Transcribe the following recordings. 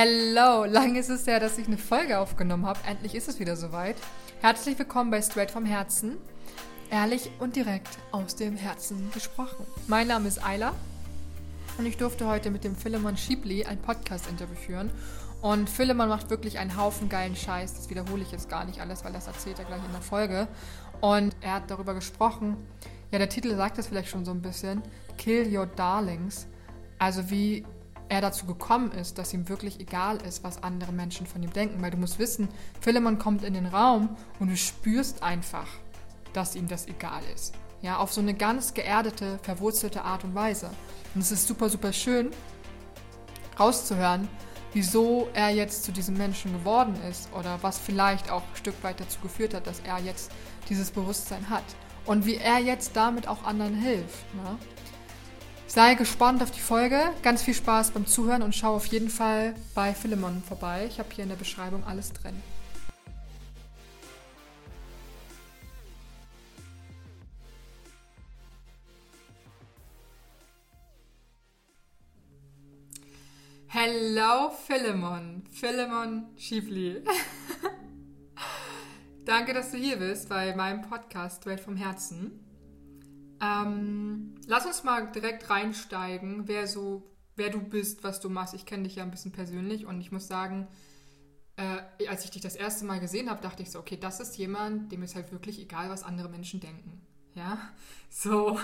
Hello, lange ist es her, dass ich eine Folge aufgenommen habe. Endlich ist es wieder soweit. Herzlich willkommen bei Straight vom Herzen. Ehrlich und direkt aus dem Herzen gesprochen. Mein Name ist Ayla und ich durfte heute mit dem Philemon Schiebli ein Podcast-Interview führen. Und Philemon macht wirklich einen Haufen geilen Scheiß. Das wiederhole ich jetzt gar nicht alles, weil das erzählt er gleich in der Folge. Und er hat darüber gesprochen, ja, der Titel sagt es vielleicht schon so ein bisschen, Kill Your Darlings. Also wie er dazu gekommen ist, dass ihm wirklich egal ist, was andere Menschen von ihm denken. Weil du musst wissen, Philemon kommt in den Raum und du spürst einfach, dass ihm das egal ist. Ja, auf so eine ganz geerdete, verwurzelte Art und Weise. Und es ist super, super schön, rauszuhören, wieso er jetzt zu diesem Menschen geworden ist oder was vielleicht auch ein Stück weit dazu geführt hat, dass er jetzt dieses Bewusstsein hat. Und wie er jetzt damit auch anderen hilft. Ne? Sei gespannt auf die Folge. Ganz viel Spaß beim Zuhören und schau auf jeden Fall bei Philemon vorbei. Ich habe hier in der Beschreibung alles drin. Hello Philemon, Philemon Schiefli. Danke, dass du hier bist bei meinem Podcast Welt vom Herzen. Ähm, lass uns mal direkt reinsteigen, wer so, wer du bist, was du machst. Ich kenne dich ja ein bisschen persönlich und ich muss sagen, äh, als ich dich das erste Mal gesehen habe, dachte ich so, okay, das ist jemand, dem ist halt wirklich egal, was andere Menschen denken. Ja, so.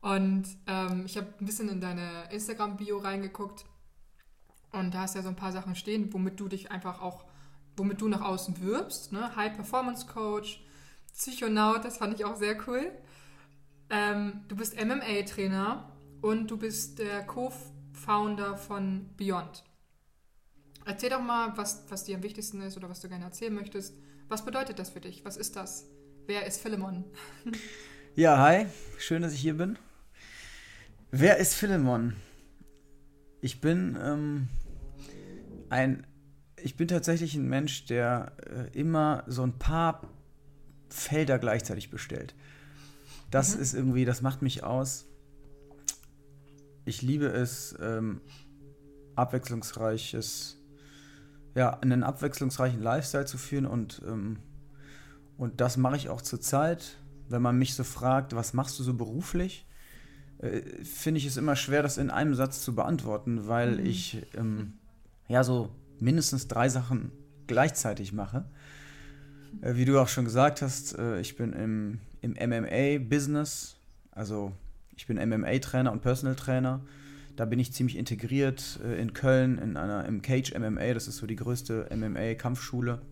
Und ähm, ich habe ein bisschen in deine Instagram-Bio reingeguckt und da hast ja so ein paar Sachen stehen, womit du dich einfach auch, womit du nach außen wirbst. Ne? High Performance Coach, Psychonaut, das fand ich auch sehr cool. Ähm, du bist MMA-Trainer und du bist der Co-Founder von Beyond. Erzähl doch mal, was, was dir am wichtigsten ist oder was du gerne erzählen möchtest. Was bedeutet das für dich? Was ist das? Wer ist Philemon? ja, hi. Schön, dass ich hier bin. Wer ist Philemon? Ich bin ähm, ein, ich bin tatsächlich ein Mensch, der äh, immer so ein paar Felder gleichzeitig bestellt. Das mhm. ist irgendwie, das macht mich aus. Ich liebe es, ähm, abwechslungsreiches, ja, einen abwechslungsreichen Lifestyle zu führen und, ähm, und das mache ich auch zurzeit. Wenn man mich so fragt, was machst du so beruflich, äh, finde ich es immer schwer, das in einem Satz zu beantworten, weil mhm. ich ähm, ja so mindestens drei Sachen gleichzeitig mache. Äh, wie du auch schon gesagt hast, äh, ich bin im, im MMA-Business, also ich bin MMA-Trainer und Personal Trainer. Da bin ich ziemlich integriert äh, in Köln in einer im Cage MMA, das ist so die größte MMA-Kampfschule.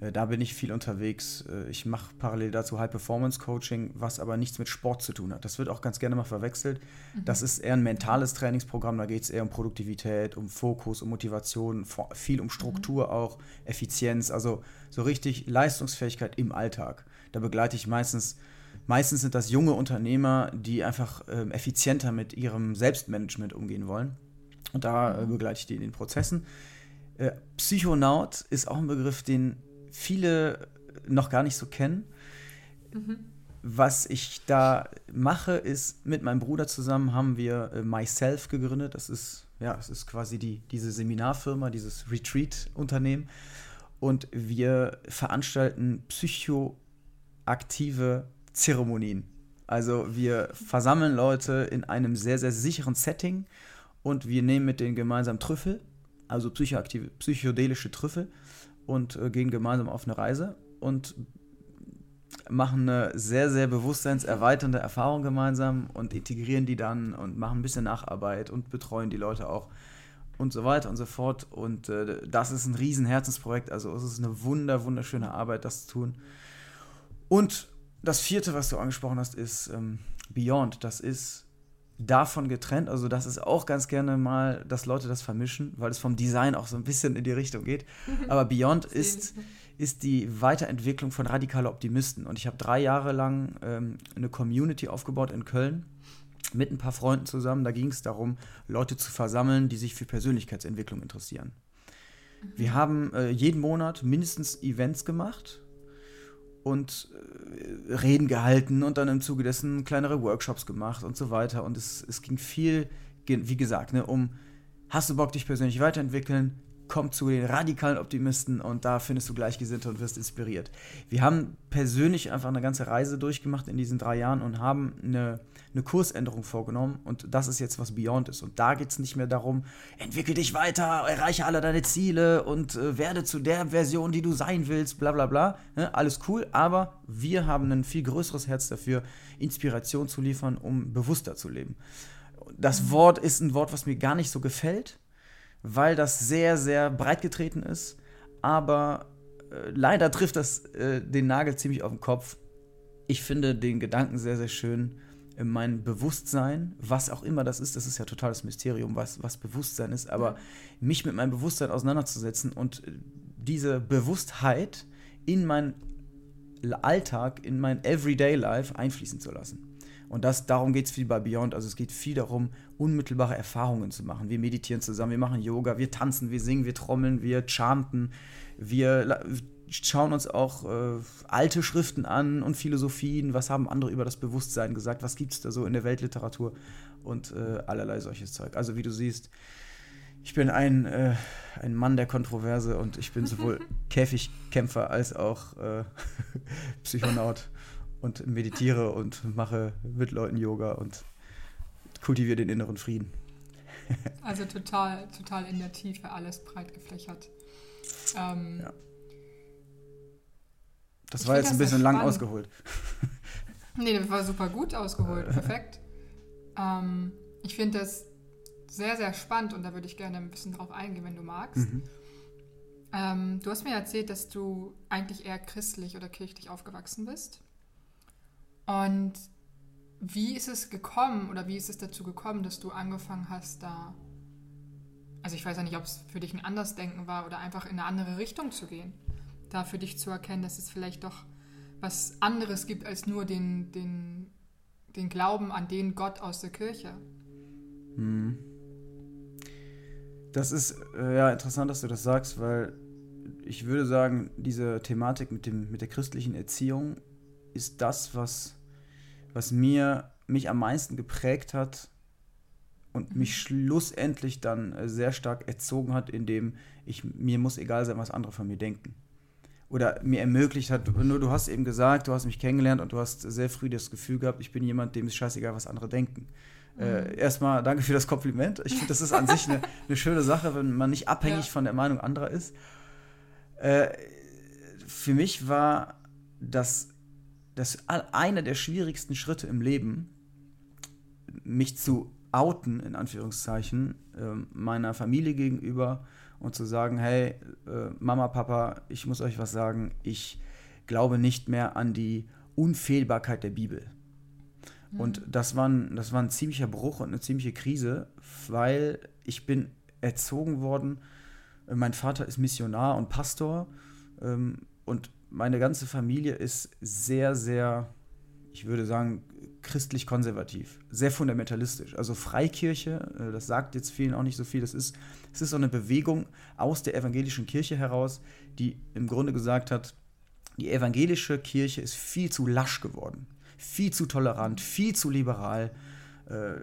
Äh, da bin ich viel unterwegs. Äh, ich mache parallel dazu High-Performance-Coaching, was aber nichts mit Sport zu tun hat. Das wird auch ganz gerne mal verwechselt. Mhm. Das ist eher ein mentales Trainingsprogramm. Da geht es eher um Produktivität, um Fokus, um Motivation, viel um Struktur mhm. auch, Effizienz, also so richtig Leistungsfähigkeit im Alltag. Da begleite ich meistens, meistens sind das junge Unternehmer, die einfach ähm, effizienter mit ihrem Selbstmanagement umgehen wollen. Und da äh, mhm. begleite ich die in den Prozessen. Äh, Psychonaut ist auch ein Begriff, den viele noch gar nicht so kennen. Mhm. Was ich da mache, ist mit meinem Bruder zusammen haben wir äh, Myself gegründet. Das ist ja, es ist quasi die, diese Seminarfirma, dieses Retreat-Unternehmen. Und wir veranstalten psychoaktive Zeremonien. Also wir versammeln Leute in einem sehr, sehr sicheren Setting und wir nehmen mit denen gemeinsam Trüffel, also psychoaktive, psychedelische Trüffel und äh, gehen gemeinsam auf eine Reise und machen eine sehr, sehr bewusstseinserweiternde Erfahrung gemeinsam und integrieren die dann und machen ein bisschen Nacharbeit und betreuen die Leute auch und so weiter und so fort. Und äh, das ist ein riesen Herzensprojekt. Also es ist eine wunder, wunderschöne Arbeit, das zu tun. Und das vierte, was du angesprochen hast, ist ähm, Beyond. Das ist davon getrennt. Also das ist auch ganz gerne mal, dass Leute das vermischen, weil es vom Design auch so ein bisschen in die Richtung geht. Aber Beyond ist, ist die Weiterentwicklung von radikaler Optimisten. Und ich habe drei Jahre lang ähm, eine Community aufgebaut in Köln mit ein paar Freunden zusammen. Da ging es darum, Leute zu versammeln, die sich für Persönlichkeitsentwicklung interessieren. Mhm. Wir haben äh, jeden Monat mindestens Events gemacht und äh, Reden gehalten und dann im Zuge dessen kleinere Workshops gemacht und so weiter. Und es, es ging viel, wie gesagt, ne, um Hast du Bock, dich persönlich weiterentwickeln? Komm zu den radikalen Optimisten und da findest du Gleichgesinnte und wirst inspiriert. Wir haben persönlich einfach eine ganze Reise durchgemacht in diesen drei Jahren und haben eine, eine Kursänderung vorgenommen und das ist jetzt was Beyond ist. Und da geht es nicht mehr darum, entwickel dich weiter, erreiche alle deine Ziele und äh, werde zu der Version, die du sein willst, bla bla bla. Ne? Alles cool, aber wir haben ein viel größeres Herz dafür, Inspiration zu liefern, um bewusster zu leben. Das mhm. Wort ist ein Wort, was mir gar nicht so gefällt weil das sehr, sehr breit getreten ist. Aber äh, leider trifft das äh, den Nagel ziemlich auf den Kopf. Ich finde den Gedanken sehr, sehr schön. Mein Bewusstsein, was auch immer das ist, das ist ja totales Mysterium, was, was Bewusstsein ist, aber mich mit meinem Bewusstsein auseinanderzusetzen und äh, diese Bewusstheit in meinen Alltag, in mein Everyday Life einfließen zu lassen. Und das, darum geht es viel bei Beyond. Also es geht viel darum, unmittelbare Erfahrungen zu machen. Wir meditieren zusammen, wir machen Yoga, wir tanzen, wir singen, wir trommeln, wir chanten, wir schauen uns auch äh, alte Schriften an und Philosophien. Was haben andere über das Bewusstsein gesagt? Was gibt es da so in der Weltliteratur? Und äh, allerlei solches Zeug. Also wie du siehst, ich bin ein, äh, ein Mann der Kontroverse und ich bin sowohl Käfigkämpfer als auch äh, Psychonaut und meditiere und mache mit Leuten Yoga und kultiviere den inneren Frieden. also total, total in der Tiefe, alles breit gefächert. Ähm, ja. Das war jetzt ein bisschen lang ausgeholt. nee, das war super gut ausgeholt, perfekt. Ähm, ich finde das sehr, sehr spannend und da würde ich gerne ein bisschen drauf eingehen, wenn du magst. Mhm. Ähm, du hast mir erzählt, dass du eigentlich eher christlich oder kirchlich aufgewachsen bist. Und wie ist es gekommen oder wie ist es dazu gekommen, dass du angefangen hast, da, also ich weiß ja nicht, ob es für dich ein Andersdenken war oder einfach in eine andere Richtung zu gehen, da für dich zu erkennen, dass es vielleicht doch was anderes gibt als nur den, den, den Glauben an den Gott aus der Kirche. Hm. Das ist äh, ja interessant, dass du das sagst, weil ich würde sagen, diese Thematik mit, dem, mit der christlichen Erziehung ist das, was was mir mich am meisten geprägt hat und mhm. mich schlussendlich dann äh, sehr stark erzogen hat, indem ich mir muss egal sein, was andere von mir denken. Oder mir ermöglicht hat, nur du hast eben gesagt, du hast mich kennengelernt und du hast sehr früh das Gefühl gehabt, ich bin jemand, dem ist scheißegal, was andere denken. Äh, mhm. Äh, erstmal danke für das Kompliment. Ich finde, das ist an sich eine, eine, schöne Sache, wenn man nicht abhängig ja. von der Meinung anderer ist. Äh, für mich war das das einer der schwierigsten Schritte im Leben, mich zu outen, in Anführungszeichen, äh, meiner Familie gegenüber und zu sagen, hey, äh, Mama, Papa, ich muss euch was sagen, ich glaube nicht mehr an die Unfehlbarkeit der Bibel. Mhm. Und das war, ein, das war ein ziemlicher Bruch und eine ziemliche Krise, weil ich bin erzogen worden, äh, mein Vater ist Missionar und Pastor ähm, und meine ganze Familie ist sehr, sehr, ich würde sagen, christlich-konservativ, sehr fundamentalistisch. Also Freikirche, äh, das sagt jetzt vielen auch nicht so viel, das ist, es ist so eine Bewegung aus der evangelischen Kirche heraus, die im Grunde gesagt hat, die evangelische Kirche ist viel zu lasch geworden, viel zu tolerant, viel zu liberal. Äh,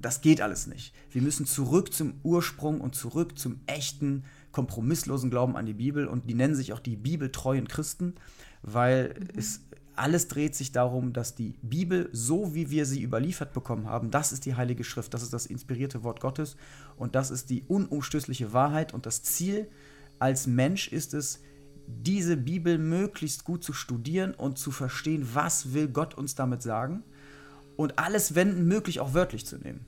das geht alles nicht. Wir müssen zurück zum Ursprung und zurück zum echten kompromisslosen Glauben an die Bibel und die nennen sich auch die bibeltreuen Christen, weil mhm. es alles dreht sich darum, dass die Bibel, so wie wir sie überliefert bekommen haben, das ist die Heilige Schrift, das ist das inspirierte Wort Gottes und das ist die unumstößliche Wahrheit und das Ziel als Mensch ist es, diese Bibel möglichst gut zu studieren und zu verstehen, was will Gott uns damit sagen und alles, wenn möglich, auch wörtlich zu nehmen.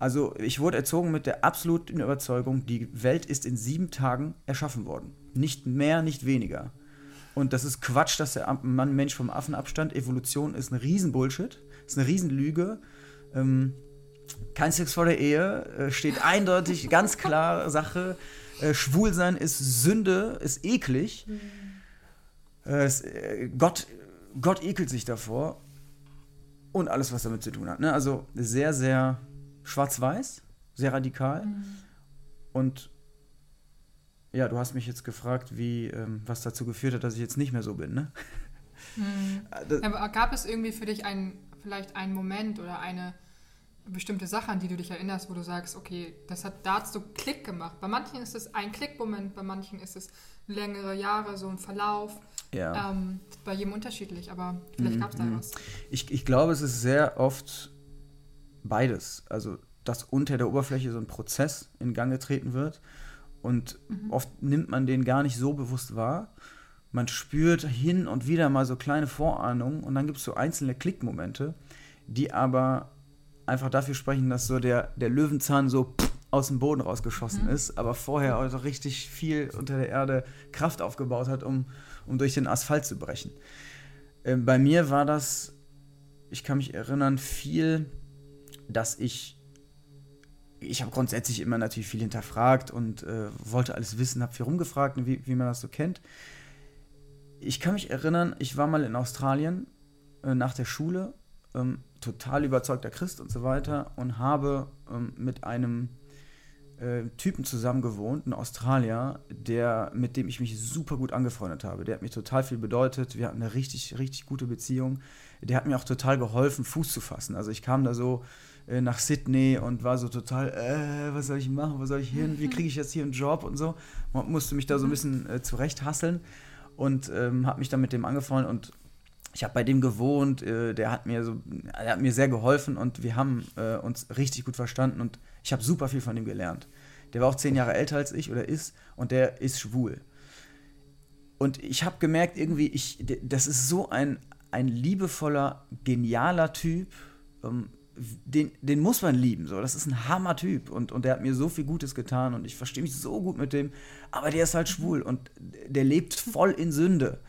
Also ich wurde erzogen mit der absoluten Überzeugung, die Welt ist in sieben Tagen erschaffen worden. Nicht mehr, nicht weniger. Und das ist Quatsch, dass der Mann Mensch vom Affen abstand. Evolution ist ein Riesenbullshit, ist eine Riesenlüge. Ähm, kein Sex vor der Ehe äh, steht eindeutig, ganz klar Sache. Äh, Schwulsein ist Sünde, ist eklig. Mhm. Äh, es, äh, Gott, Gott ekelt sich davor. Und alles, was damit zu tun hat. Ne? Also sehr, sehr schwarz-weiß, sehr radikal. Mhm. Und ja, du hast mich jetzt gefragt, wie, ähm, was dazu geführt hat, dass ich jetzt nicht mehr so bin, ne? Mhm. Das, Aber gab es irgendwie für dich einen, vielleicht einen Moment oder eine, bestimmte Sachen, an die du dich erinnerst, wo du sagst, okay, das hat dazu Klick gemacht. Bei manchen ist es ein Klickmoment, bei manchen ist es längere Jahre, so ein Verlauf. Ja. Ähm, bei jedem unterschiedlich, aber vielleicht mhm. gab es da was. Ich, ich glaube, es ist sehr oft beides. Also, dass unter der Oberfläche so ein Prozess in Gang getreten wird und mhm. oft nimmt man den gar nicht so bewusst wahr. Man spürt hin und wieder mal so kleine Vorahnungen und dann gibt es so einzelne Klickmomente, die aber einfach dafür sprechen, dass so der, der Löwenzahn so aus dem Boden rausgeschossen mhm. ist, aber vorher also richtig viel unter der Erde Kraft aufgebaut hat, um, um durch den Asphalt zu brechen. Äh, bei mir war das, ich kann mich erinnern, viel, dass ich ich habe grundsätzlich immer natürlich viel hinterfragt und äh, wollte alles wissen, habe viel rumgefragt, wie, wie man das so kennt. Ich kann mich erinnern, ich war mal in Australien äh, nach der Schule, ähm, total überzeugter Christ und so weiter und habe ähm, mit einem äh, Typen zusammen gewohnt, ein Australier, der, mit dem ich mich super gut angefreundet habe. Der hat mir total viel bedeutet. Wir hatten eine richtig, richtig gute Beziehung. Der hat mir auch total geholfen, Fuß zu fassen. Also ich kam da so äh, nach Sydney und war so total, äh, was soll ich machen, wo soll ich hin, wie kriege ich jetzt hier einen Job und so. Man musste mich da so ein bisschen äh, zurechthasseln und ähm, habe mich dann mit dem angefreundet und ich habe bei dem gewohnt, äh, der hat mir so, er hat mir sehr geholfen und wir haben äh, uns richtig gut verstanden und ich habe super viel von ihm gelernt. Der war auch zehn Jahre älter als ich oder ist und der ist schwul. Und ich habe gemerkt, irgendwie, ich, das ist so ein, ein liebevoller, genialer Typ. Ähm, den, den muss man lieben. So. Das ist ein Hammer-Typ und, und der hat mir so viel Gutes getan und ich verstehe mich so gut mit dem. Aber der ist halt schwul und der lebt voll in Sünde.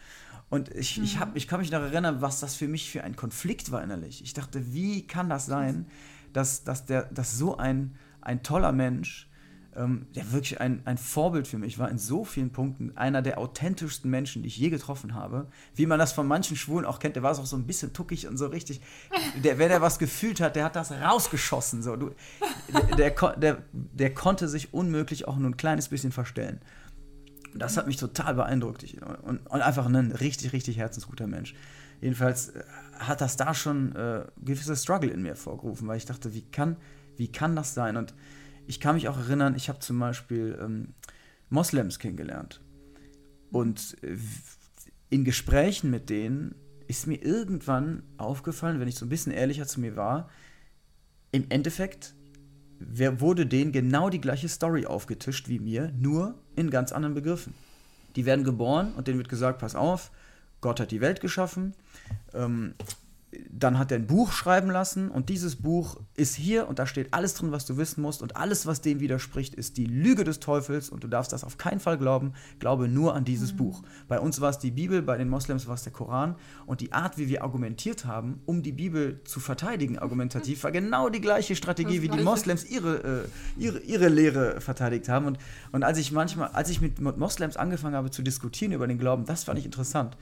Und ich, ich, hab, ich kann mich noch erinnern, was das für mich für ein Konflikt war innerlich. Ich dachte, wie kann das sein, dass, dass, der, dass so ein, ein toller Mensch ähm, der wirklich ein, ein Vorbild für mich war in so vielen Punkten. Einer der authentischsten Menschen, die ich je getroffen habe. Wie man das von manchen Schwulen auch kennt, der war auch so ein bisschen tuckig und so richtig. Der, wenn er was gefühlt hat, der hat das rausgeschossen. So. Du, der, der, der, der konnte sich unmöglich auch nur ein kleines bisschen verstellen. Das hat mich total beeindruckt. Ich, und, und, einfach ein richtig, richtig herzensguter Mensch. Jedenfalls äh, hat das da schon äh, gewisse Struggle in mir vorgerufen, weil ich dachte, wie kann, wie kann das sein? Und ich kann mich auch erinnern, ich habe zum Beispiel ähm, Moslems kennengelernt. Und äh, in Gesprächen mit denen ist mir irgendwann aufgefallen, wenn ich so ein bisschen ehrlicher zu mir war, im Endeffekt wurde denen genau die gleiche Story aufgetischt wie mir, nur in ganz anderen Begriffen. Die werden geboren und denen wird gesagt, pass auf, Gott hat die Welt geschaffen, ähm, dann hat er ein Buch schreiben lassen und dieses Buch ist hier und da steht alles drin, was du wissen musst und alles, was dem widerspricht, ist die Lüge des Teufels und du darfst das auf keinen Fall glauben, glaube nur an dieses mhm. Buch. Bei uns war es die Bibel, bei den Moslems war es der Koran und die Art, wie wir argumentiert haben, um die Bibel zu verteidigen, argumentativ, war genau die gleiche Strategie, wie die Moslems ihre, äh, ihre, ihre Lehre verteidigt haben und, und als ich manchmal, als ich mit Moslems angefangen habe zu diskutieren über den Glauben, das fand ich interessant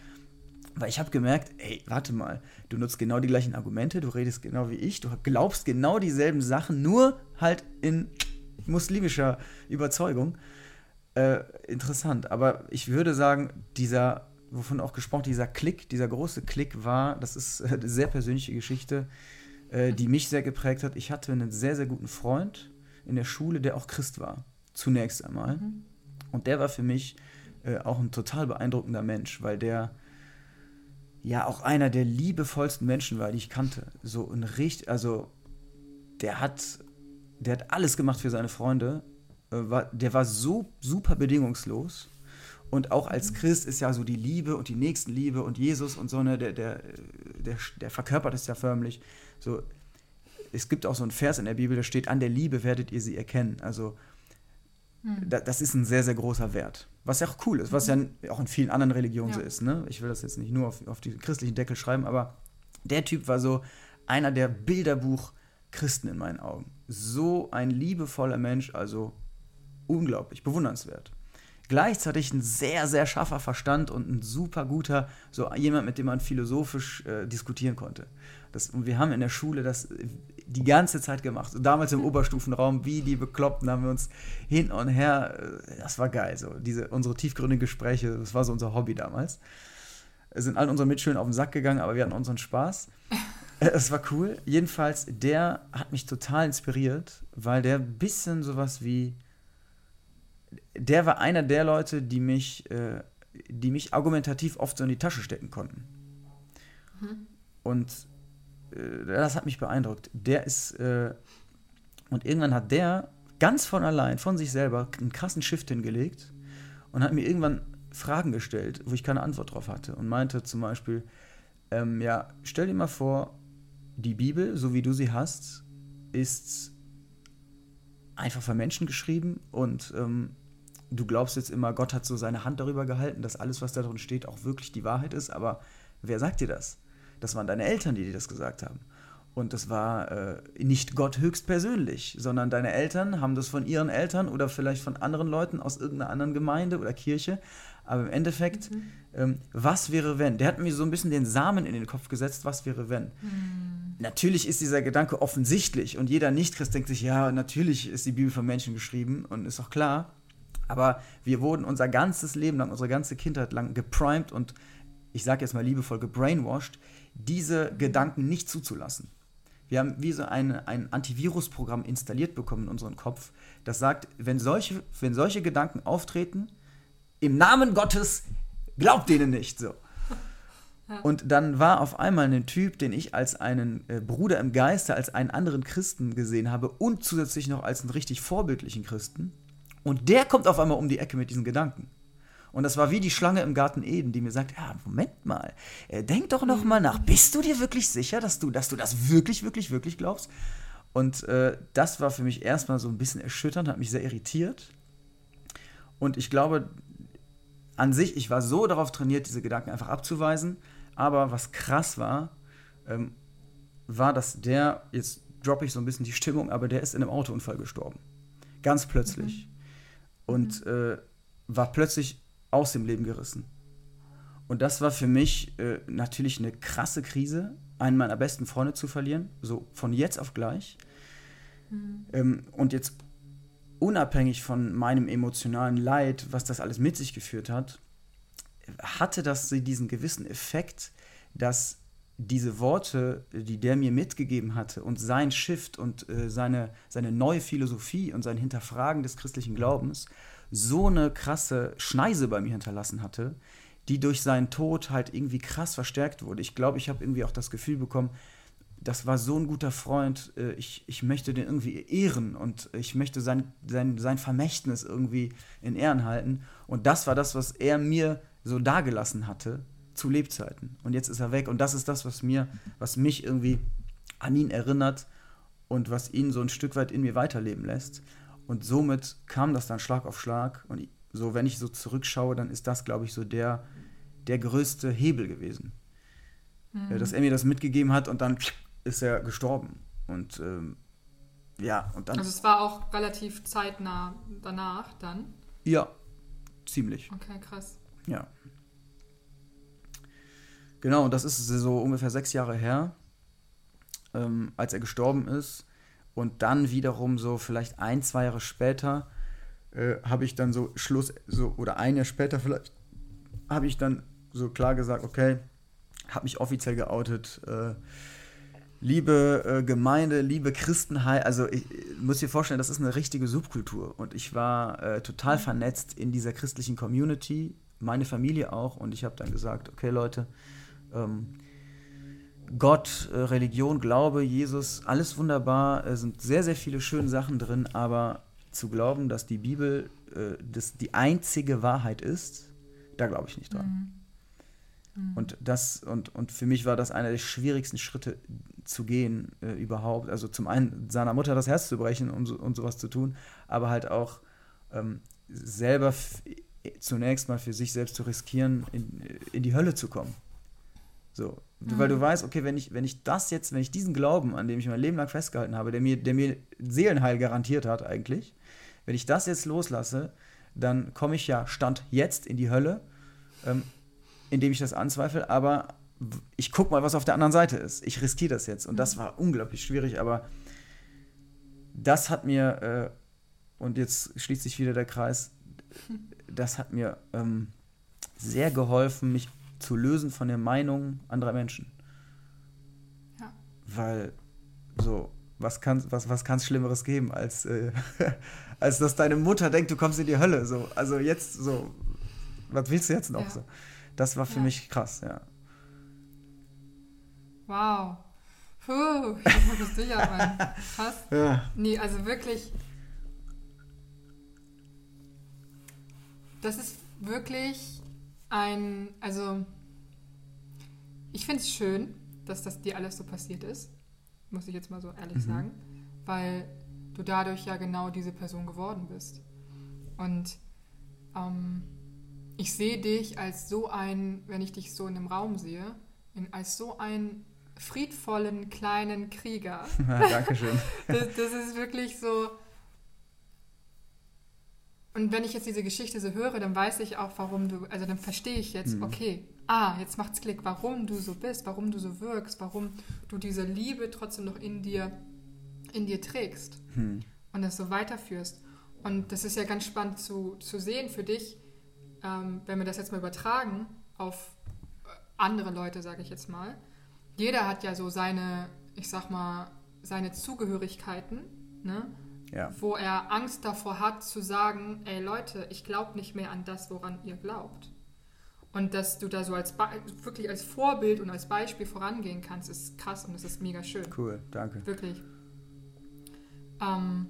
weil ich habe gemerkt, ey, warte mal, du nutzt genau die gleichen Argumente, du redest genau wie ich, du glaubst genau dieselben Sachen, nur halt in muslimischer Überzeugung. Äh, interessant, aber ich würde sagen, dieser, wovon auch gesprochen, dieser Klick, dieser große Klick war, das ist eine sehr persönliche Geschichte, äh, die mich sehr geprägt hat. Ich hatte einen sehr, sehr guten Freund in der Schule, der auch Christ war, zunächst einmal. Mhm. Und der war für mich äh, auch ein total beeindruckender Mensch, weil der ja auch einer der liebevollsten Menschen war, die ich kannte. So ein richtig, also der hat, der hat alles gemacht für seine Freunde. Äh, war, der war so super bedingungslos. Und auch als mhm. Christ ist ja so die Liebe und die Nächstenliebe und Jesus und so, ne, der, der, der, der verkörpert es ja förmlich. So, es gibt auch so einen Vers in der Bibel, da steht, an der Liebe werdet ihr sie erkennen. Also hm. das ist ein sehr, sehr großer Wert. Was ja auch cool ist, was ja auch in vielen anderen Religionen ja. so ist. Ne? Ich will das jetzt nicht nur auf, auf die christlichen Deckel schreiben, aber der Typ war so einer der Bilderbuch-Christen in meinen Augen. So ein liebevoller Mensch, also unglaublich, bewundernswert. Gleichzeitig ein sehr, sehr scharfer Verstand und ein super guter, so jemand, mit dem man philosophisch äh, diskutieren konnte. Das, und wir haben in der Schule das die ganze Zeit gemacht. Damals im Oberstufenraum, wie die Bekloppten, haben wir uns hin und her, äh, das war geil, so diese, unsere tiefgründigen Gespräche, das war so unser Hobby damals. Wir sind allen unseren Mitschülern auf den Sack gegangen, aber wir hatten unseren Spaß. Es war cool. Jedenfalls, der hat mich total inspiriert, weil der ein bisschen sowas wie. Der war einer der Leute, die mich, äh, die mich argumentativ oft so in die Tasche stecken konnten. Mhm. Und das hat mich beeindruckt. Der ist. Äh, und irgendwann hat der ganz von allein, von sich selber, einen krassen Shift hingelegt und hat mir irgendwann Fragen gestellt, wo ich keine Antwort drauf hatte. Und meinte zum Beispiel: ähm, Ja, stell dir mal vor, die Bibel, so wie du sie hast, ist einfach von Menschen geschrieben und ähm, du glaubst jetzt immer, Gott hat so seine Hand darüber gehalten, dass alles, was da drin steht, auch wirklich die Wahrheit ist. Aber wer sagt dir das? Das waren deine Eltern, die dir das gesagt haben. Und das war äh, nicht Gott höchstpersönlich, sondern deine Eltern haben das von ihren Eltern oder vielleicht von anderen Leuten aus irgendeiner anderen Gemeinde oder Kirche aber im Endeffekt, mhm. ähm, was wäre wenn? Der hat mir so ein bisschen den Samen in den Kopf gesetzt, was wäre wenn? Mhm. Natürlich ist dieser Gedanke offensichtlich und jeder Nicht-Christ denkt sich, ja, natürlich ist die Bibel von Menschen geschrieben und ist auch klar. Aber wir wurden unser ganzes Leben lang, unsere ganze Kindheit lang geprimed und ich sage jetzt mal liebevoll gebrainwashed, diese Gedanken nicht zuzulassen. Wir haben wie so ein, ein Antivirusprogramm installiert bekommen in unseren Kopf, das sagt, wenn solche, wenn solche Gedanken auftreten, im Namen Gottes, glaubt denen nicht so. Und dann war auf einmal ein Typ, den ich als einen äh, Bruder im Geiste, als einen anderen Christen gesehen habe und zusätzlich noch als einen richtig vorbildlichen Christen. Und der kommt auf einmal um die Ecke mit diesen Gedanken. Und das war wie die Schlange im Garten Eden, die mir sagt, ja, Moment mal, äh, denk doch noch mal nach. Bist du dir wirklich sicher, dass du, dass du das wirklich, wirklich, wirklich glaubst? Und äh, das war für mich erstmal so ein bisschen erschütternd, hat mich sehr irritiert. Und ich glaube, an sich, ich war so darauf trainiert, diese Gedanken einfach abzuweisen. Aber was krass war, ähm, war, dass der, jetzt droppe ich so ein bisschen die Stimmung, aber der ist in einem Autounfall gestorben. Ganz plötzlich. Mhm. Und mhm. äh, war plötzlich aus dem Leben gerissen. Und das war für mich äh, natürlich eine krasse Krise, einen meiner besten Freunde zu verlieren, so von jetzt auf gleich. Mhm. Ähm, und jetzt unabhängig von meinem emotionalen Leid, was das alles mit sich geführt hat, hatte das diesen gewissen Effekt, dass diese Worte, die der mir mitgegeben hatte und sein Shift und äh, seine, seine neue Philosophie und sein Hinterfragen des christlichen Glaubens so eine krasse Schneise bei mir hinterlassen hatte, die durch seinen Tod halt irgendwie krass verstärkt wurde. Ich glaube, ich habe irgendwie auch das Gefühl bekommen, das war so ein guter Freund, äh, ich, ich möchte den irgendwie ehren und ich möchte sein, sein, sein Vermächtnis irgendwie in Ehren halten. Und das war das, was er mir so dagelassen hatte zu Lebzeiten. Und jetzt ist er weg. Und das ist das, was mir, was mich irgendwie an ihn erinnert und was ihn so ein Stück weit in mir weiterleben lässt. Und somit kam das dann Schlag auf Schlag. Und so, wenn ich so zurückschaue, dann ist das, glaube ich, so der, der größte Hebel gewesen. Mhm. Dass er mir das mitgegeben hat und dann ist er gestorben. Und ähm, ja, und dann. Also es war auch relativ zeitnah danach dann? Ja, ziemlich. Okay, krass. Ja. Genau, und das ist so ungefähr sechs Jahre her, ähm, als er gestorben ist. Und dann wiederum so vielleicht ein, zwei Jahre später äh, habe ich dann so Schluss, so oder ein Jahr später vielleicht, habe ich dann so klar gesagt, okay, habe mich offiziell geoutet. Äh, liebe äh, Gemeinde, liebe Christenheit, also ich, ich muss dir vorstellen, das ist eine richtige Subkultur und ich war äh, total mhm. vernetzt in dieser christlichen Community, meine Familie auch und ich habe dann gesagt, okay Leute, ähm, Gott, äh, Religion, Glaube, Jesus, alles wunderbar, es sind sehr, sehr viele schöne Sachen drin, aber zu glauben, dass die Bibel äh, das die einzige Wahrheit ist, da glaube ich nicht dran. Mhm. Mhm. Und das, und, und für mich war das einer der schwierigsten Schritte zu gehen äh, überhaupt. Also zum einen seiner Mutter das Herz zu brechen und, so, und sowas zu tun, aber halt auch ähm, selber zunächst mal für sich selbst zu riskieren, in, in die Hölle zu kommen. So. Mhm. Weil du mhm. weißt, okay, wenn ich, wenn ich das jetzt, wenn ich diesen Glauben, an dem ich mein Leben lang festgehalten habe, der mir, der mir Seelenheil garantiert hat eigentlich, wenn ich das jetzt loslasse, dann komme ich ja Stand jetzt in die Hölle. Ähm, indem ich das anzweifle, aber ich gucke mal, was auf der anderen Seite ist. Ich riskiere das jetzt. Und das mhm. war unglaublich schwierig, aber das hat mir, äh, und jetzt schließt sich wieder der Kreis, das hat mir ähm, sehr geholfen, mich zu lösen von der Meinung anderer Menschen. Ja. weil so, was kann es was, was kann's Schlimmeres geben, als, äh, als dass deine Mutter denkt, du kommst in die Hölle. So. Also jetzt so, was willst du jetzt noch? Ja. So. Das war für ja. mich krass, ja. Wow. Puh, ich muss das durchatmen. Krass. Ja. Nee, also wirklich. Das ist wirklich ein, also ich finde es schön, dass das dir alles so passiert ist, muss ich jetzt mal so ehrlich mhm. sagen, weil du dadurch ja genau diese Person geworden bist. Und ähm, ich sehe dich als so ein, wenn ich dich so in einem Raum sehe, in, als so einen friedvollen kleinen Krieger. Dankeschön. das, das ist wirklich so. Und wenn ich jetzt diese Geschichte so höre, dann weiß ich auch, warum du, also dann verstehe ich jetzt, mhm. okay, ah, jetzt macht's Klick, warum du so bist, warum du so wirkst, warum du diese Liebe trotzdem noch in dir, in dir trägst hm. und das so weiterführst. Und das ist ja ganz spannend zu, zu sehen für dich, ähm, wenn wir das jetzt mal übertragen auf äh, andere Leute, sage ich jetzt mal. Jeder hat ja so seine, ich sag mal, seine Zugehörigkeiten, ne? Ja. wo er Angst davor hat zu sagen, ey Leute, ich glaube nicht mehr an das, woran ihr glaubt. Und dass du da so als wirklich als Vorbild und als Beispiel vorangehen kannst, ist krass und das ist mega schön. Cool, danke. Wirklich. Ähm,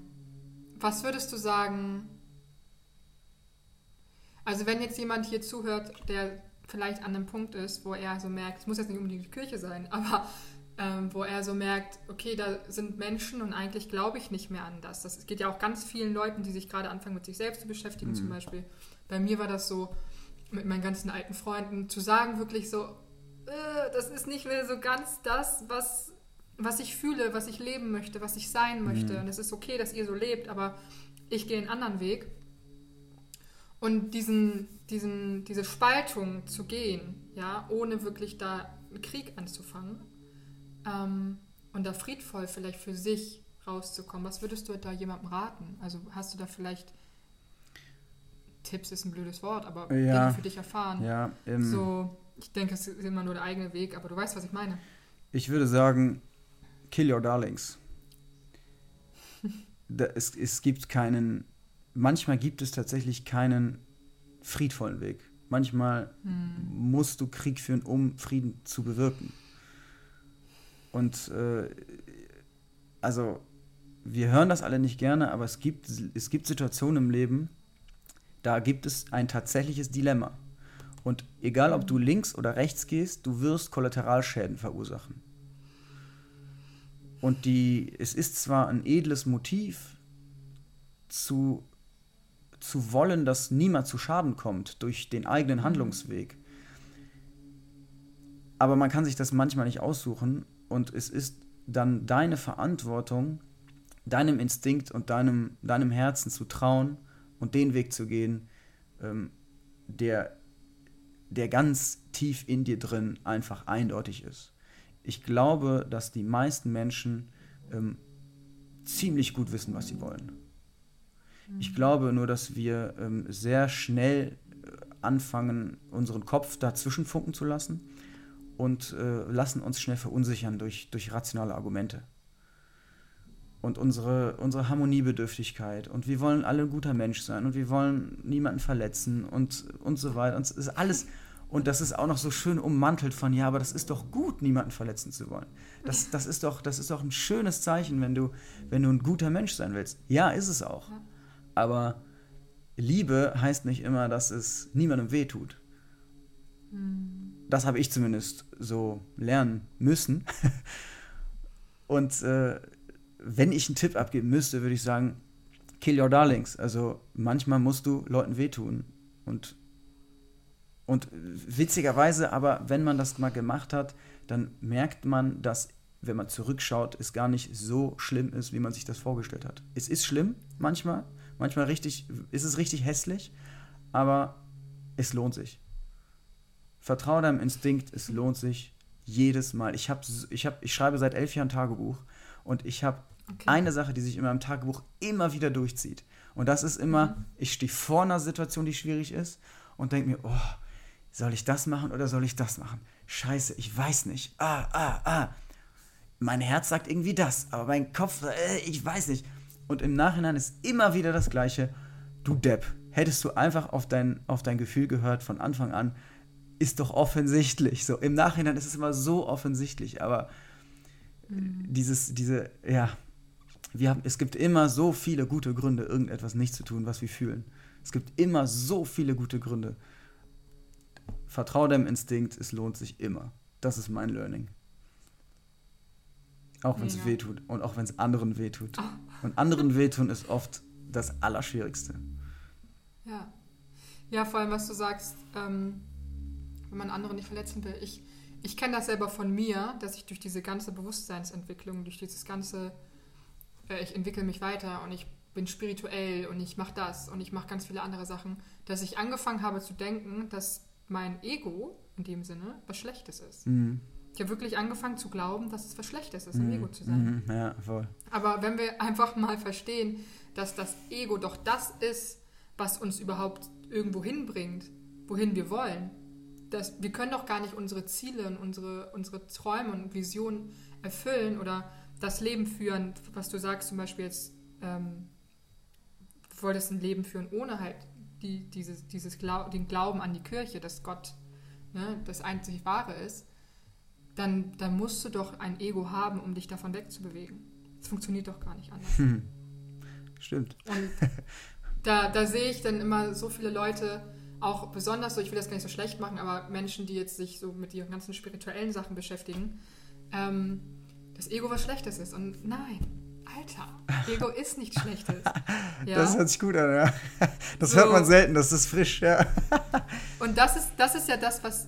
was würdest du sagen? Also wenn jetzt jemand hier zuhört, der vielleicht an einem Punkt ist, wo er so merkt, es muss jetzt nicht unbedingt die Kirche sein, aber ähm, wo er so merkt, okay, da sind Menschen und eigentlich glaube ich nicht mehr an das. Das geht ja auch ganz vielen Leuten, die sich gerade anfangen mit sich selbst zu beschäftigen, mhm. zum Beispiel. Bei mir war das so, mit meinen ganzen alten Freunden zu sagen, wirklich so, äh, das ist nicht mehr so ganz das, was, was ich fühle, was ich leben möchte, was ich sein möchte. Mhm. Und es ist okay, dass ihr so lebt, aber ich gehe einen anderen Weg. Und diesen, diesen, diese Spaltung zu gehen, ja, ohne wirklich da einen Krieg anzufangen ähm, und da friedvoll vielleicht für sich rauszukommen, was würdest du da jemandem raten? Also hast du da vielleicht Tipps ist ein blödes Wort, aber ja, Dinge für dich erfahren. Ja, ähm, so, ich denke, es ist immer nur der eigene Weg, aber du weißt, was ich meine. Ich würde sagen, kill your darlings. da, es, es gibt keinen, manchmal gibt es tatsächlich keinen friedvollen Weg. Manchmal hm. musst du Krieg führen, um Frieden zu bewirken. Und äh, also, wir hören das alle nicht gerne, aber es gibt, es gibt Situationen im Leben, da gibt es ein tatsächliches Dilemma. Und egal, ob du links oder rechts gehst, du wirst Kollateralschäden verursachen. Und die, es ist zwar ein edles Motiv, zu, zu wollen, dass niemand zu Schaden kommt durch den eigenen Handlungsweg. Aber man kann sich das manchmal nicht aussuchen und es ist dann deine Verantwortung, deinem Instinkt und deinem, deinem Herzen zu trauen und den Weg zu gehen, ähm, der, der ganz tief in dir drin einfach eindeutig ist. Ich glaube, dass die meisten Menschen ähm, ziemlich gut wissen, was sie wollen. Ich glaube nur, dass wir ähm, sehr schnell äh, anfangen, unseren Kopf dazwischen funken zu lassen und äh, lassen uns schnell verunsichern durch, durch rationale Argumente und unsere, unsere Harmoniebedürftigkeit und wir wollen alle ein guter Mensch sein und wir wollen niemanden verletzen und, und so weiter. Und es ist alles, und das ist auch noch so schön ummantelt von, ja, aber das ist doch gut, niemanden verletzen zu wollen. Das, das, ist, doch, das ist doch ein schönes Zeichen, wenn du, wenn du ein guter Mensch sein willst. Ja, ist es auch. Aber Liebe heißt nicht immer, dass es niemandem wehtut. Hm. Das habe ich zumindest so lernen müssen. Und äh, wenn ich einen Tipp abgeben müsste, würde ich sagen, kill your darlings. Also manchmal musst du Leuten wehtun. Und, und witzigerweise, aber wenn man das mal gemacht hat, dann merkt man, dass, wenn man zurückschaut, es gar nicht so schlimm ist, wie man sich das vorgestellt hat. Es ist schlimm manchmal, manchmal richtig, ist es richtig hässlich, aber es lohnt sich. Vertraue deinem Instinkt, es lohnt sich jedes Mal. Ich, hab, ich, hab, ich schreibe seit elf Jahren Tagebuch und ich habe okay. eine Sache, die sich in meinem Tagebuch immer wieder durchzieht. Und das ist immer, mhm. ich stehe vor einer Situation, die schwierig ist und denke mir, oh, soll ich das machen oder soll ich das machen? Scheiße, ich weiß nicht. Ah, ah, ah. mein Herz sagt irgendwie das, aber mein Kopf, äh, ich weiß nicht. Und im Nachhinein ist immer wieder das Gleiche. Du Depp, hättest du einfach auf dein, auf dein Gefühl gehört von Anfang an, ist doch offensichtlich. So, im Nachhinein ist es immer so offensichtlich, aber mhm. dieses, diese, ja, wir haben, es gibt immer so viele gute Gründe, irgendetwas nicht zu tun, was wir fühlen. Es gibt immer so viele gute Gründe. Vertraue deinem Instinkt, es lohnt sich immer. Das ist mein Learning. Auch wenn es weh tut und auch wenn es anderen weh tut. Oh. Und anderen wehtun ist oft das Allerschwierigste. Ja. Ja, vor allem, was du sagst, ähm, wenn man andere nicht verletzen will. Ich, ich kenne das selber von mir, dass ich durch diese ganze Bewusstseinsentwicklung, durch dieses ganze, äh, ich entwickle mich weiter und ich bin spirituell und ich mache das und ich mache ganz viele andere Sachen, dass ich angefangen habe zu denken, dass mein Ego in dem Sinne was Schlechtes ist. Mhm. Ich habe wirklich angefangen zu glauben, dass es was Schlechtes ist, im mm, Ego zu sein. Mm, ja, voll. Aber wenn wir einfach mal verstehen, dass das Ego doch das ist, was uns überhaupt irgendwo hinbringt, wohin wir wollen, dass wir können doch gar nicht unsere Ziele und unsere, unsere Träume und Visionen erfüllen oder das Leben führen, was du sagst, zum Beispiel jetzt, ähm, du wolltest ein Leben führen ohne halt die, dieses, dieses Glau den Glauben an die Kirche, dass Gott ne, das einzig Wahre ist dann, dann musst du doch ein Ego haben, um dich davon wegzubewegen. Das funktioniert doch gar nicht anders. Hm. Stimmt. Und da, da sehe ich dann immer so viele Leute, auch besonders so, ich will das gar nicht so schlecht machen, aber Menschen, die jetzt sich so mit ihren ganzen spirituellen Sachen beschäftigen, ähm, das Ego was Schlechtes ist. Und nein, Alter, Ego ist nichts Schlechtes. Ja? Das hört sich gut an, ja. Das so. hört man selten, das ist frisch, ja. Und das ist, das ist ja das, was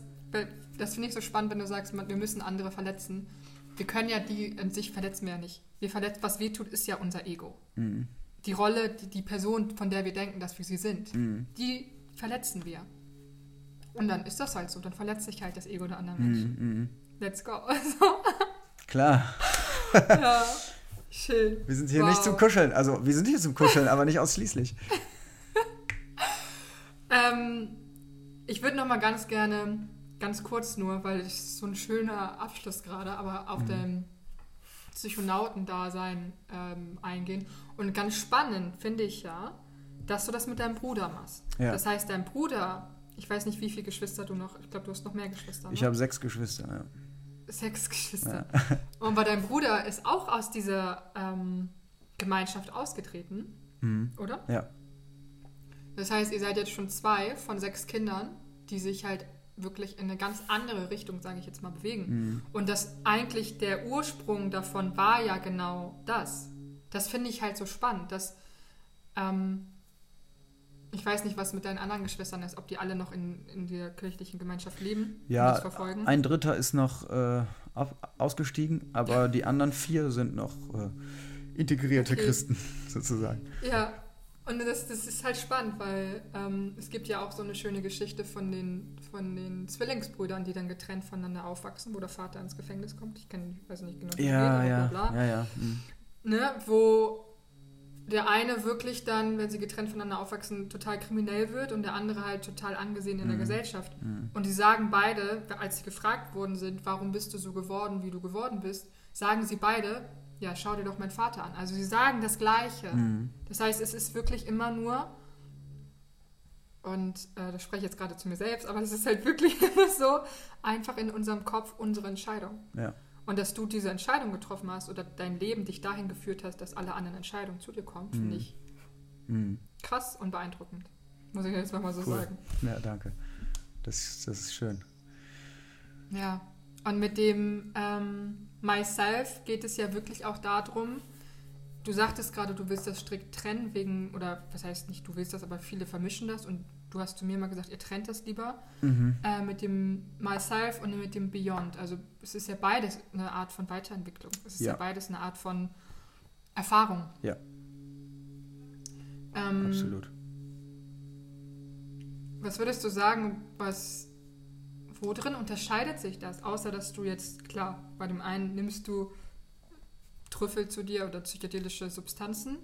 das finde ich so spannend, wenn du sagst, wir müssen andere verletzen. Wir können ja die in sich verletzen wir ja nicht. Wir verletzt, was weh tut, ist ja unser Ego. Mhm. Die Rolle, die, die, Person, von der wir denken, dass wir sie sind, mhm. die verletzen wir. Und dann ist das halt so. Dann verletzt sich halt das Ego der anderen Menschen. Mhm. mhm. Let's go. Klar. ja. Schön. Wir sind hier wow. nicht zum Kuscheln. Also, wir sind hier zum Kuscheln, aber nicht ausschließlich. ähm, ich würde noch mal ganz gerne ganz kurz nur, weil es so ein schöner Abschluss gerade, aber auf mhm. dem Psychonautendasein ähm, eingehen. Und ganz spannend finde ich ja, dass du das mit deinem Bruder machst. Ja. Das heißt, dein Bruder, ich weiß nicht, wie viele Geschwister du noch, ich glaube, du hast noch mehr Geschwister. Ich habe sechs Geschwister, ja. Sechs Geschwister. Ja. Und bei deinem Bruder ist auch aus dieser ähm, Gemeinschaft ausgetreten, mhm. oder? Ja. Das heißt, ihr seid jetzt schon zwei von sechs Kindern, die sich halt wirklich in eine ganz andere Richtung, sage ich jetzt mal, bewegen. Mhm. Und dass eigentlich der Ursprung davon war ja genau das. Das finde ich halt so spannend, dass ähm, ich weiß nicht, was mit deinen anderen Geschwistern ist, ob die alle noch in, in der kirchlichen Gemeinschaft leben ja, verfolgen. Ein Dritter ist noch äh, ausgestiegen, aber die anderen vier sind noch äh, integrierte okay. Christen sozusagen. Ja, und das, das ist halt spannend, weil ähm, es gibt ja auch so eine schöne Geschichte von den, von den Zwillingsbrüdern, die dann getrennt voneinander aufwachsen, wo der Vater ins Gefängnis kommt. Ich kenn, weiß nicht genau, ja, ja, bla, bla. ja, ja. Mhm. Ne, wo der eine wirklich dann, wenn sie getrennt voneinander aufwachsen, total kriminell wird und der andere halt total angesehen in mhm. der Gesellschaft. Mhm. Und die sagen beide, als sie gefragt worden sind, warum bist du so geworden, wie du geworden bist, sagen sie beide, ja, schau dir doch meinen Vater an. Also sie sagen das Gleiche. Mhm. Das heißt, es ist wirklich immer nur, und äh, das spreche ich jetzt gerade zu mir selbst, aber es ist halt wirklich immer so, einfach in unserem Kopf unsere Entscheidung. Ja. Und dass du diese Entscheidung getroffen hast oder dein Leben dich dahin geführt hast, dass alle anderen Entscheidungen zu dir kommen, finde ich mhm. krass und beeindruckend. Muss ich jetzt mal so cool. sagen. Ja, danke. Das, das ist schön. Ja, und mit dem ähm, Myself geht es ja wirklich auch darum, du sagtest gerade, du willst das strikt trennen wegen, oder was heißt nicht, du willst das, aber viele vermischen das und du hast zu mir mal gesagt, ihr trennt das lieber mhm. äh, mit dem Myself und mit dem Beyond. Also es ist ja beides eine Art von Weiterentwicklung. Es ist ja, ja beides eine Art von Erfahrung. Ja. Ähm, Absolut. Was würdest du sagen, was Worin unterscheidet sich das? Außer, dass du jetzt, klar, bei dem einen nimmst du Trüffel zu dir oder psychedelische Substanzen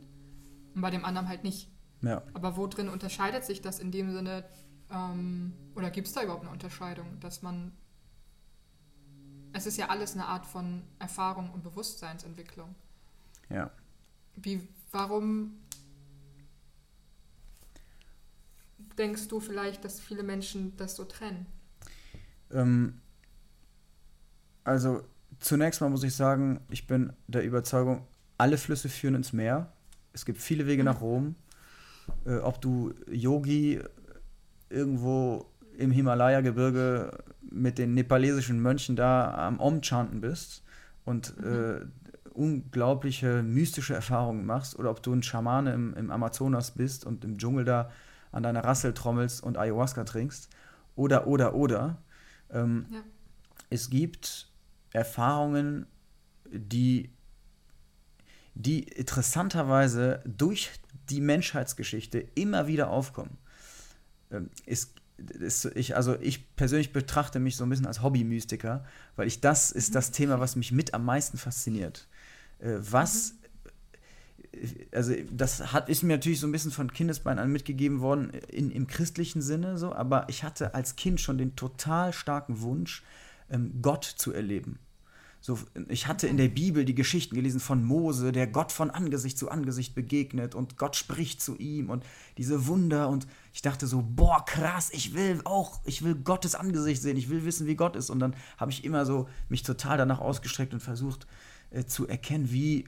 und bei dem anderen halt nicht. Ja. Aber worin unterscheidet sich das in dem Sinne, ähm, oder gibt es da überhaupt eine Unterscheidung, dass man es ist ja alles eine Art von Erfahrung und Bewusstseinsentwicklung. Ja. Wie, warum denkst du vielleicht, dass viele Menschen das so trennen? Ähm, also zunächst mal muss ich sagen, ich bin der Überzeugung, alle Flüsse führen ins Meer. Es gibt viele Wege nach Rom. Äh, ob du Yogi irgendwo im Himalaya-Gebirge mit den nepalesischen Mönchen da am Om-Chanten bist und mhm. äh, unglaubliche mystische Erfahrungen machst oder ob du ein Schamane im, im, Amazonas bist und im Dschungel da an deiner Rassel trommelst und Ayahuasca trinkst oder, oder, oder. Ähm, ja. Es gibt Erfahrungen, die, die interessanterweise durch die Menschheitsgeschichte immer wieder aufkommen. Ähm, es, es, ich, also ich persönlich betrachte mich so ein bisschen als Hobby-Mystiker, weil ich das ist das Thema, was mich mit am meisten fasziniert. Äh, was also das hat, ist mir natürlich so ein bisschen von Kindesbein an mitgegeben worden in, im christlichen Sinne so, aber ich hatte als Kind schon den total starken Wunsch, ähm, Gott zu erleben. So, ich hatte in der Bibel die Geschichten gelesen von Mose, der Gott von Angesicht zu Angesicht begegnet und Gott spricht zu ihm und diese Wunder und ich dachte so, boah, krass, ich will auch, ich will Gottes Angesicht sehen, ich will wissen, wie Gott ist. Und dann habe ich immer so mich total danach ausgestreckt und versucht äh, zu erkennen, wie,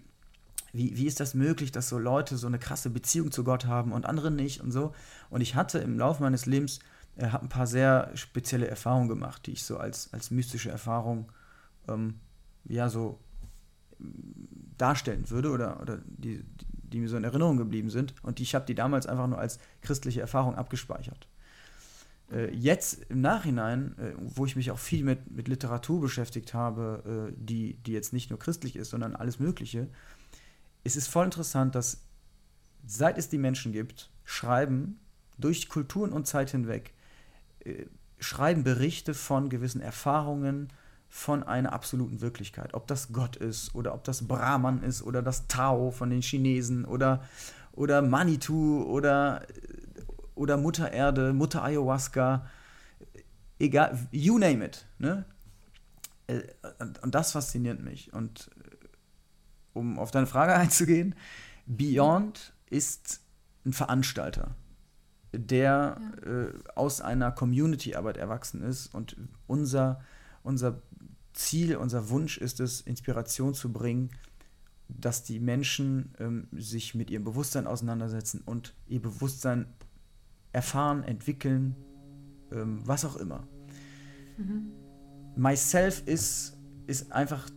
wie, wie ist das möglich, dass so Leute so eine krasse Beziehung zu Gott haben und andere nicht und so. Und ich hatte im Laufe meines Lebens äh, ein paar sehr spezielle Erfahrungen gemacht, die ich so als, als mystische Erfahrung ähm, ja so darstellen würde oder, oder die, die mir so in Erinnerung geblieben sind. Und ich habe die damals einfach nur als christliche Erfahrung abgespeichert. Äh, jetzt im Nachhinein, äh, wo ich mich auch viel mit, mit Literatur beschäftigt habe, äh, die, die jetzt nicht nur christlich ist, sondern alles Mögliche, ist es voll interessant, dass seit es die Menschen gibt, schreiben durch Kulturen und Zeit hinweg, äh, schreiben Berichte von gewissen Erfahrungen, von einer absoluten Wirklichkeit. Ob das Gott ist oder ob das Brahman ist oder das Tao von den Chinesen oder, oder Manitou oder, oder Mutter Erde, Mutter Ayahuasca, egal, you name it. Ne? Äh, und das fasziniert mich. Und äh, um auf deine Frage einzugehen, Beyond ist ein Veranstalter, der ja. äh, aus einer Community-Arbeit erwachsen ist und unser, unser Ziel, unser Wunsch ist es, Inspiration zu bringen, dass die Menschen ähm, sich mit ihrem Bewusstsein auseinandersetzen und ihr Bewusstsein erfahren, entwickeln, ähm, was auch immer. Mhm. Myself ist, ist einfach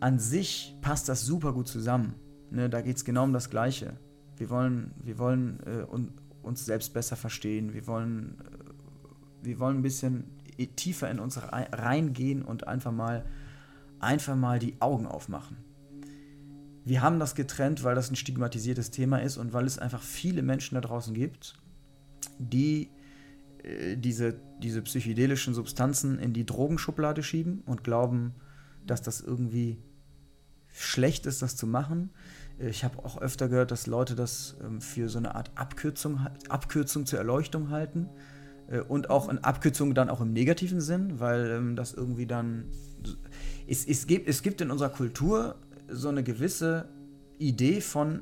an sich passt das super gut zusammen. Ne, da geht es genau um das Gleiche. Wir wollen, wir wollen äh, un, uns selbst besser verstehen. Wir wollen, äh, wir wollen ein bisschen tiefer in uns reingehen und einfach mal, einfach mal die Augen aufmachen. Wir haben das getrennt, weil das ein stigmatisiertes Thema ist und weil es einfach viele Menschen da draußen gibt, die äh, diese, diese psychedelischen Substanzen in die Drogenschublade schieben und glauben, dass das irgendwie schlecht ist, das zu machen. Ich habe auch öfter gehört, dass Leute das ähm, für so eine Art Abkürzung, Abkürzung zur Erleuchtung halten. Äh, und auch in Abkürzungen dann auch im negativen Sinn, weil ähm, das irgendwie dann. Es, es, gibt, es gibt in unserer Kultur so eine gewisse Idee von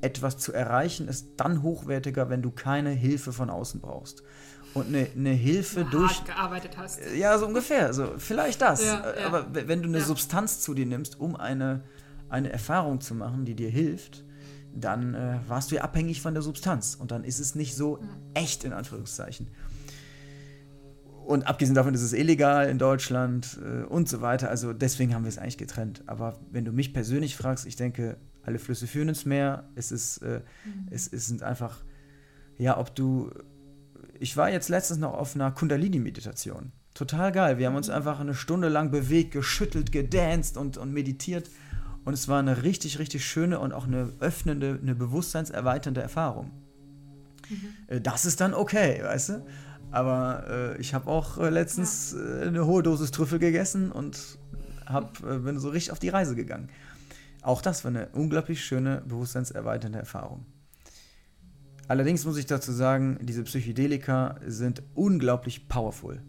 etwas zu erreichen, ist dann hochwertiger, wenn du keine Hilfe von außen brauchst. Und eine, eine Hilfe du durch. Hart gearbeitet hast. Ja, so ungefähr. So, vielleicht das. Ja, ja. Aber wenn du eine. Substanz zu dir nimmst, um eine, eine Erfahrung zu machen, die dir hilft, dann äh, warst du ja abhängig von der Substanz und dann ist es nicht so echt in Anführungszeichen. Und abgesehen davon ist es illegal in Deutschland äh, und so weiter. Also deswegen haben wir es eigentlich getrennt. Aber wenn du mich persönlich fragst, ich denke, alle Flüsse führen ins Meer. Es ist, äh, mhm. es, es sind einfach, ja, ob du. Ich war jetzt letztens noch auf einer Kundalini-Meditation. Total geil. Wir haben uns mhm. einfach eine Stunde lang bewegt, geschüttelt, gedanced und, und meditiert. Und es war eine richtig, richtig schöne und auch eine öffnende, eine bewusstseinserweiternde Erfahrung. Mhm. Das ist dann okay, weißt du? Aber äh, ich habe auch äh, letztens ja. äh, eine hohe Dosis Trüffel gegessen und hab, äh, bin so richtig auf die Reise gegangen. Auch das war eine unglaublich schöne, bewusstseinserweiternde Erfahrung. Allerdings muss ich dazu sagen, diese Psychedelika sind unglaublich powerful.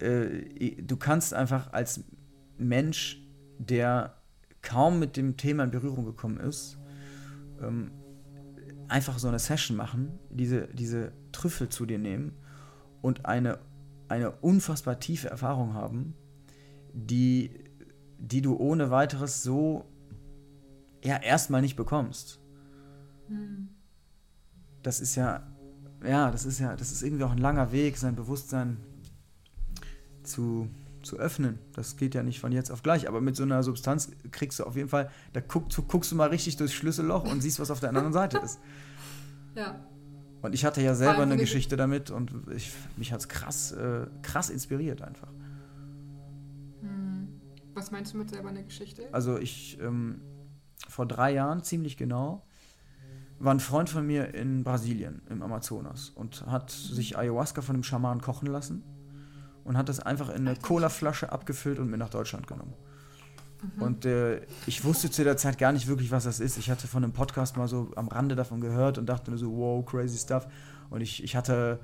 äh, du kannst einfach als Mensch, der kaum mit dem Thema in Berührung gekommen ist, ähm, einfach so eine Session machen, diese, diese Trüffel zu dir nehmen und eine, eine unfassbar tiefe Erfahrung haben, die, die du ohne weiteres so ja erstmal nicht bekommst. Hm. Das ist ja, ja, das ist ja, das ist irgendwie auch ein langer Weg, sein Bewusstsein zu, zu öffnen. Das geht ja nicht von jetzt auf gleich, aber mit so einer Substanz kriegst du auf jeden Fall, da guck, guckst du mal richtig durchs Schlüsselloch und siehst, was auf der anderen Seite ist. Ja. Und ich hatte ja selber eine Geschichte damit und ich, mich hat es krass, äh, krass inspiriert einfach. Hm. Was meinst du mit selber eine Geschichte? Also ich, ähm, vor drei Jahren, ziemlich genau, war ein Freund von mir in Brasilien, im Amazonas und hat sich Ayahuasca von einem Schaman kochen lassen und hat das einfach in eine Colaflasche abgefüllt und mit nach Deutschland genommen. Mhm. Und äh, ich wusste zu der Zeit gar nicht wirklich, was das ist. Ich hatte von einem Podcast mal so am Rande davon gehört und dachte nur so, wow, crazy stuff. Und ich, ich hatte,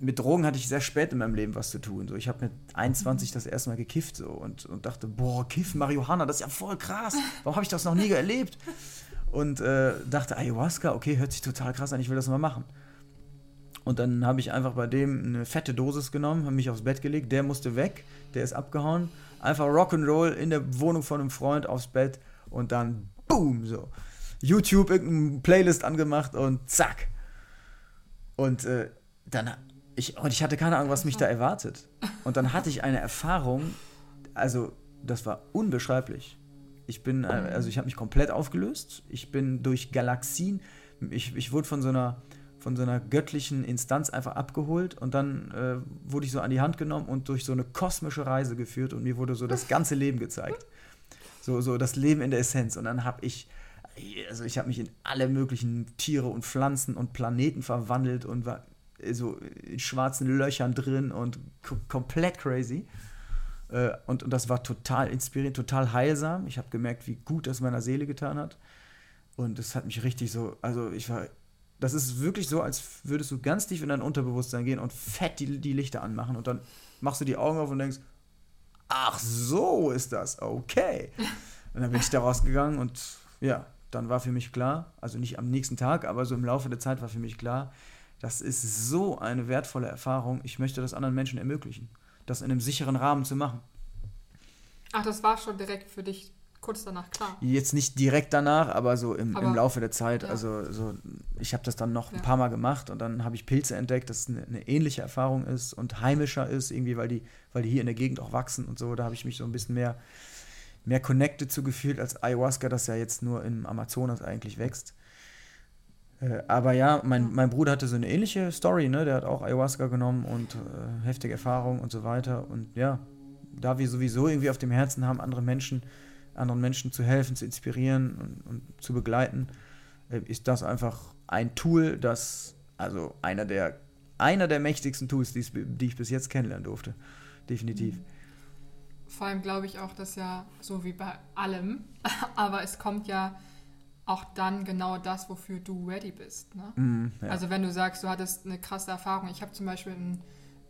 mit Drogen hatte ich sehr spät in meinem Leben was zu tun. So, ich habe mit 21 das erste Mal gekifft so, und, und dachte, boah, Kiffen, Marihuana, das ist ja voll krass. Warum habe ich das noch nie erlebt? Und äh, dachte, Ayahuasca, okay, hört sich total krass an, ich will das mal machen. Und dann habe ich einfach bei dem eine fette Dosis genommen, habe mich aufs Bett gelegt, der musste weg, der ist abgehauen. Einfach Rock'n'Roll in der Wohnung von einem Freund aufs Bett und dann boom, so. YouTube irgendeine Playlist angemacht und zack. Und äh, dann, ich, und ich hatte keine Ahnung, was mich da erwartet. Und dann hatte ich eine Erfahrung, also das war unbeschreiblich. Ich bin, äh, also ich habe mich komplett aufgelöst. Ich bin durch Galaxien, ich, ich wurde von so einer von so einer göttlichen Instanz einfach abgeholt und dann äh, wurde ich so an die Hand genommen und durch so eine kosmische Reise geführt und mir wurde so das ganze Leben gezeigt. So, so das Leben in der Essenz. Und dann habe ich, also ich habe mich in alle möglichen Tiere und Pflanzen und Planeten verwandelt und war so in schwarzen Löchern drin und komplett crazy. Äh, und, und das war total inspirierend, total heilsam. Ich habe gemerkt, wie gut das meiner Seele getan hat. Und es hat mich richtig so, also ich war das ist wirklich so, als würdest du ganz tief in dein Unterbewusstsein gehen und fett die, die Lichter anmachen und dann machst du die Augen auf und denkst, ach so ist das, okay. Und dann bin ich da rausgegangen und ja, dann war für mich klar, also nicht am nächsten Tag, aber so im Laufe der Zeit war für mich klar, das ist so eine wertvolle Erfahrung, ich möchte das anderen Menschen ermöglichen, das in einem sicheren Rahmen zu machen. Ach, das war schon direkt für dich kurz danach klar. Jetzt nicht direkt danach, aber so im, aber, im Laufe der Zeit. Ja. Also so, ich habe das dann noch ja. ein paar Mal gemacht und dann habe ich Pilze entdeckt, dass es eine, eine, ähnliche Erfahrung ist und heimischer ist, irgendwie, weil die, weil die hier in der Gegend auch wachsen und so. Da habe ich mich so ein bisschen mehr, mehr connected zu gefühlt als Ayahuasca, das ja jetzt nur im Amazonas eigentlich wächst. Äh, aber ja, mein, mein Bruder hatte so eine ähnliche Story, ne? Der hat auch Ayahuasca genommen und äh, heftige Erfahrungen und so weiter. Und ja, da wir sowieso irgendwie auf dem Herzen haben, andere Menschen anderen Menschen zu helfen, zu inspirieren und, und zu begleiten, äh, ist das einfach ein Tool, das, also einer der, einer der mächtigsten Tools, die ich bis jetzt kennenlernen durfte. Definitiv. Vor allem glaube ich auch, dass ja, so wie bei allem, aber es kommt ja auch dann genau das, wofür du ready bist. Ne? Mm, ja. Also wenn du sagst, du hattest eine krasse Erfahrung. Ich habe zum Beispiel in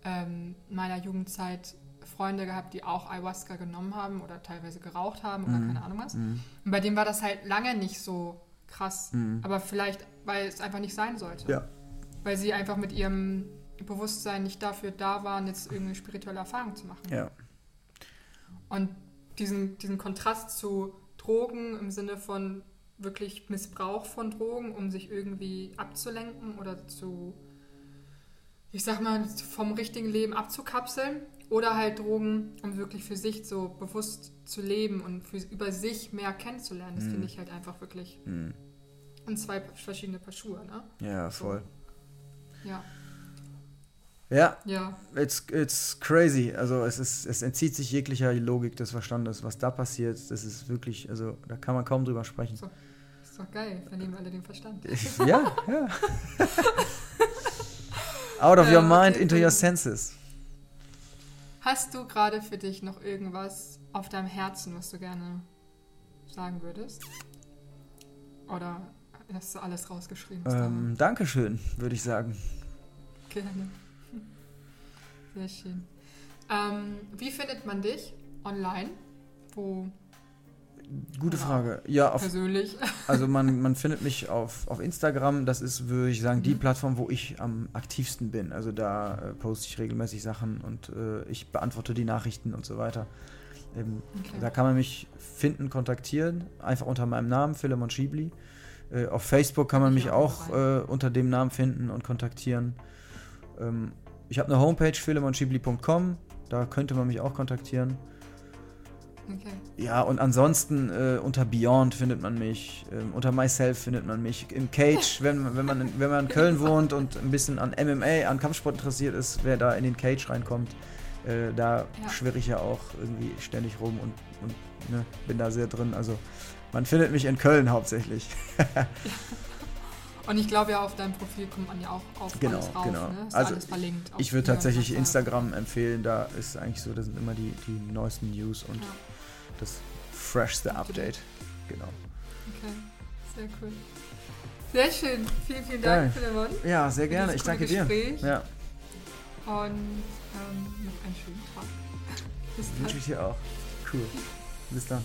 ähm, meiner Jugendzeit Freunde gehabt, die auch Ayahuasca genommen haben oder teilweise geraucht haben oder mhm. keine Ahnung was. Mhm. Und bei denen war das halt lange nicht so krass. Mhm. Aber vielleicht, weil es einfach nicht sein sollte. Ja. Weil sie einfach mit ihrem Bewusstsein nicht dafür da waren, jetzt irgendeine spirituelle Erfahrung zu machen. Ja. Und diesen, diesen Kontrast zu Drogen im Sinne von wirklich Missbrauch von Drogen, um sich irgendwie abzulenken oder zu, ich sag mal, vom richtigen Leben abzukapseln oder halt Drogen, um wirklich für sich so bewusst zu leben und für, über sich mehr kennenzulernen. Das mm. finde ich halt einfach wirklich. Mm. Und zwei verschiedene Paar Schuhe, ne? Ja, voll. So. Ja. Ja, ja. It's, it's crazy. Also es, ist, es entzieht sich jeglicher Logik des Verstandes. Was da passiert, das ist wirklich, also da kann man kaum drüber sprechen. So. Ist doch geil, verlieren alle den Verstand. ja, ja. Out of your mind, into your senses. Hast du gerade für dich noch irgendwas auf deinem Herzen, was du gerne sagen würdest? Oder hast du alles rausgeschrieben? Ähm, Dankeschön, würde ich sagen. Gerne. Sehr schön. Ähm, wie findet man dich online? Wo Gute Oder Frage. Ja, auf, persönlich? also man, man findet mich auf, auf Instagram. Das ist, würde ich sagen, die Mhm. Plattform, wo ich am aktivsten bin. Also da äh, poste ich regelmäßig Sachen und äh, ich beantworte die Nachrichten und so weiter. Ähm, Okay. Da kann man mich finden, kontaktieren. Einfach unter meinem Namen, Philemon Schiebli. Äh, auf Facebook kann man Ich mich auch auch äh, unter dem Namen finden und kontaktieren. Ähm, ich habe eine Homepage, philemonschiebli.com. Da könnte man mich auch kontaktieren. Okay. Ja, und ansonsten äh, unter Beyond findet man mich, ähm, unter Myself findet man mich, im Cage, wenn, wenn, man in, wenn man in Köln wohnt und ein bisschen an MMA, an Kampfsport interessiert ist, wer da in den Cage reinkommt, äh, da Ja. schwirre ich ja auch irgendwie ständig rum und, und ne, bin da sehr drin. Also man findet mich in Köln hauptsächlich. Und ich glaube ja, auf deinem Profil kommt man ja auch auf Genau, alles rauf. genau. Ne? Ist Also alles verlinkt. Ich würde tatsächlich. Instagram empfehlen, da ist eigentlich so, das sind immer die, die neuesten News und Ja, das freshste. Update. Genau. okay. Sehr cool. Sehr schön. Vielen, vielen. Dank, Philemon. Ja, sehr gerne. Ich danke coole dir. Gespräch. Ja, Und ähm, noch einen schönen Tag. Bis dann. wünsche ich dir auch. Cool. Bis dann.